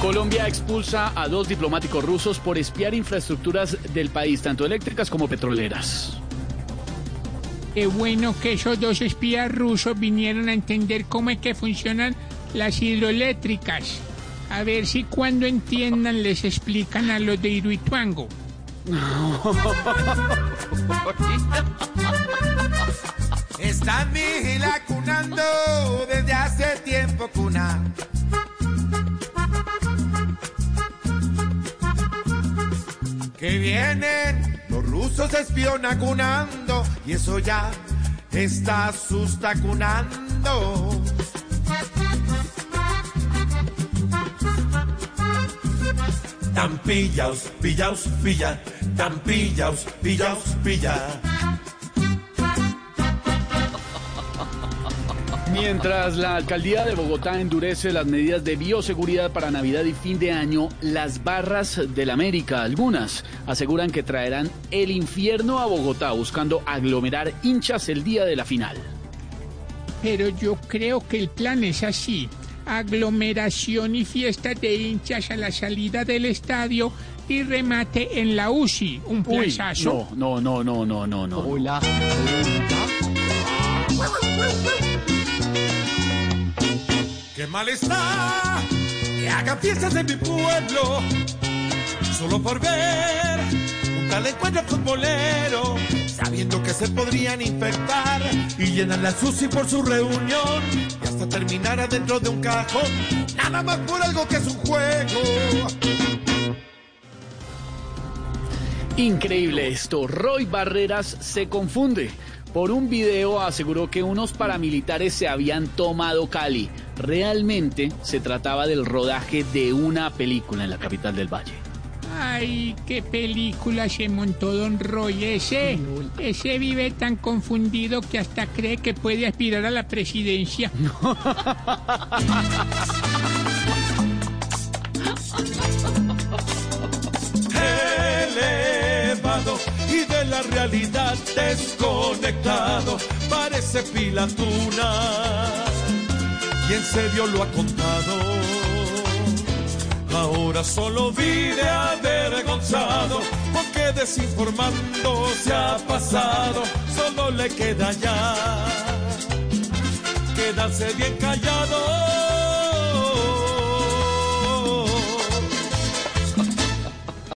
Colombia expulsa a dos diplomáticos rusos por espiar infraestructuras del país, tanto eléctricas como petroleras. Qué bueno que esos dos espías rusos vinieron a entender cómo es que funcionan las hidroeléctricas. A ver si cuando entiendan les explican a los de Iruituango. Están vigilacunando desde hace tiempo cuna. Que vienen los rusos espionacunando y eso ya está sustacunando. Tan pillaos, pillaos, pilla, tan pillaos, pillaos, pilla. Mientras la alcaldía de Bogotá endurece las medidas de bioseguridad para Navidad y fin de año, las barras del América, algunas, aseguran que traerán el infierno a Bogotá buscando aglomerar hinchas el día de la final. Pero yo creo que el plan es así. Aglomeración y fiesta de hinchas a la salida del estadio y remate en la UCI. Un Uy, plazazo. no, no, no, no, no, no, no. Hola. Qué mal está que hagan fiestas en mi pueblo solo por ver un tal encuentro futbolero, sabiendo que se podrían infectar y llenan la SUSI por su reunión y hasta terminar adentro de un cajón, nada más por algo que es un juego. Increíble esto. Roy Barreras se confunde. Por un video aseguró que unos paramilitares se habían tomado Cali. Realmente se trataba del rodaje de una película en la capital del Valle. Ay, qué película se montó Don Roy. Ese, ese vive tan confundido que hasta cree que puede aspirar a la presidencia. la realidad desconectado. Parece pilatuna y en serio lo ha contado. Ahora solo vive avergonzado porque desinformando se ha pasado. Solo le queda ya quedarse bien callado.